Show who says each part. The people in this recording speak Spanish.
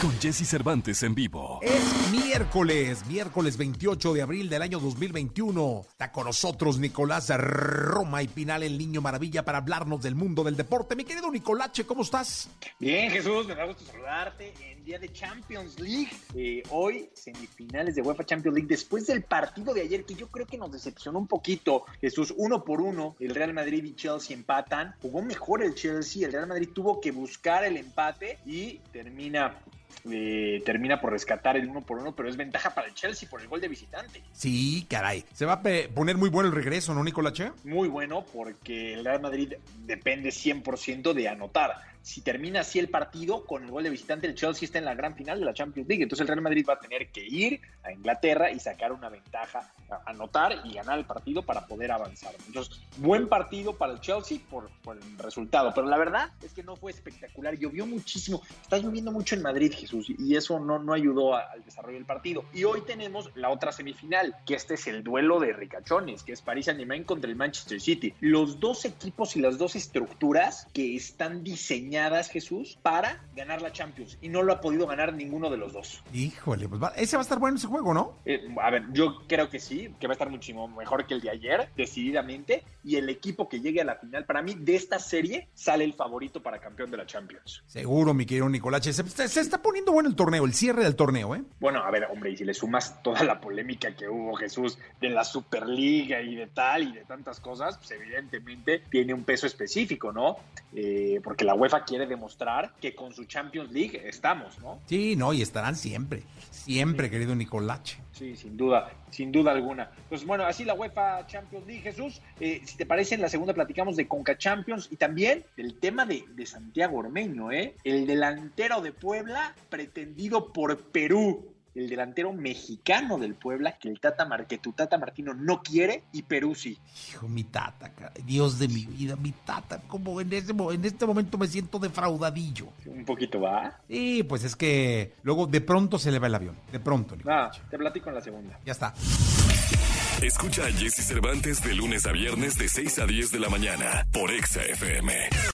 Speaker 1: Con Jesse Cervantes en vivo.
Speaker 2: Es miércoles, miércoles 28 de abril del año 2021. Está con nosotros Nicolás Roma y Pinal, el niño maravilla, para hablarnos del mundo del deporte. Mi querido Nicolache, ¿cómo estás?
Speaker 3: Bien, Jesús, me da gusto saludarte en día de Champions League. Eh, hoy, semifinales de UEFA Champions League, después del partido de ayer, que yo creo que nos decepcionó un poquito. Jesús, uno por uno, el Real Madrid y Chelsea empatan. Jugó mejor el Chelsea, el Real Madrid tuvo que buscar el empate y termina eh, termina por rescatar el uno por uno, pero es ventaja para el Chelsea por el gol de visitante.
Speaker 2: Sí, caray. Se va a poner muy bueno el regreso, ¿no, Nicolache?
Speaker 3: Muy bueno porque el Real Madrid depende 100% de anotar si termina así el partido con el gol de visitante, el Chelsea está en la gran final de la Champions League. Entonces el Real Madrid va a tener que ir a Inglaterra y sacar una ventaja, anotar y ganar el partido para poder avanzar. Entonces, buen partido para el Chelsea por, el resultado. Pero la verdad es que no fue espectacular. Llovió muchísimo. Está lloviendo mucho en Madrid, Jesús, y eso no, no ayudó al desarrollo del partido. Y hoy tenemos la otra semifinal, que este es el duelo de ricachones, que es París Saint-Germain contra el Manchester City. Los dos equipos y las dos estructuras que están diseñadas Jesús, para ganar la Champions. Y no lo ha podido ganar ninguno de los dos.
Speaker 2: Híjole, pues ese va a estar bueno ese juego, ¿no?
Speaker 3: Eh, a ver, yo creo que sí, que va a estar muchísimo mejor que el de ayer, decididamente. Y el equipo que llegue a la final, para mí, de esta serie, sale el favorito para campeón de la Champions.
Speaker 2: Seguro, mi querido Nicolache. Se, se, está poniendo bueno el torneo, el cierre del torneo, ¿eh?
Speaker 3: Bueno, a ver, hombre, y si le sumas toda la polémica que hubo, Jesús, de la Superliga y de tal y de tantas cosas, pues evidentemente tiene un peso específico, ¿no? Eh, porque la UEFA quiere demostrar que con su Champions League estamos, ¿no?
Speaker 2: Sí, no, y estarán siempre, siempre, querido Nicolache.
Speaker 3: Sí, sin duda, sin duda alguna. Pues bueno, así la UEFA Champions League, Jesús. Eh, si te parece, en la segunda platicamos de Conca Champions y también del tema de, de Santiago Ormeño, ¿eh? El delantero de Puebla pretendido por Perú el delantero mexicano del Puebla que el Tata Mar, que tu Tata Martino no quiere y Perú sí.
Speaker 2: Hijo, mi Tata, Dios de mi vida, mi Tata, como en, ese, en este momento me siento defraudadillo.
Speaker 3: Un poquito va.
Speaker 2: Sí, pues es que luego de pronto se le va el avión, de pronto.
Speaker 3: Ah, te platico en la segunda.
Speaker 2: Ya está.
Speaker 4: Escucha a Jesse Cervantes de lunes a viernes de 6 a 10 de la mañana por Exa FM.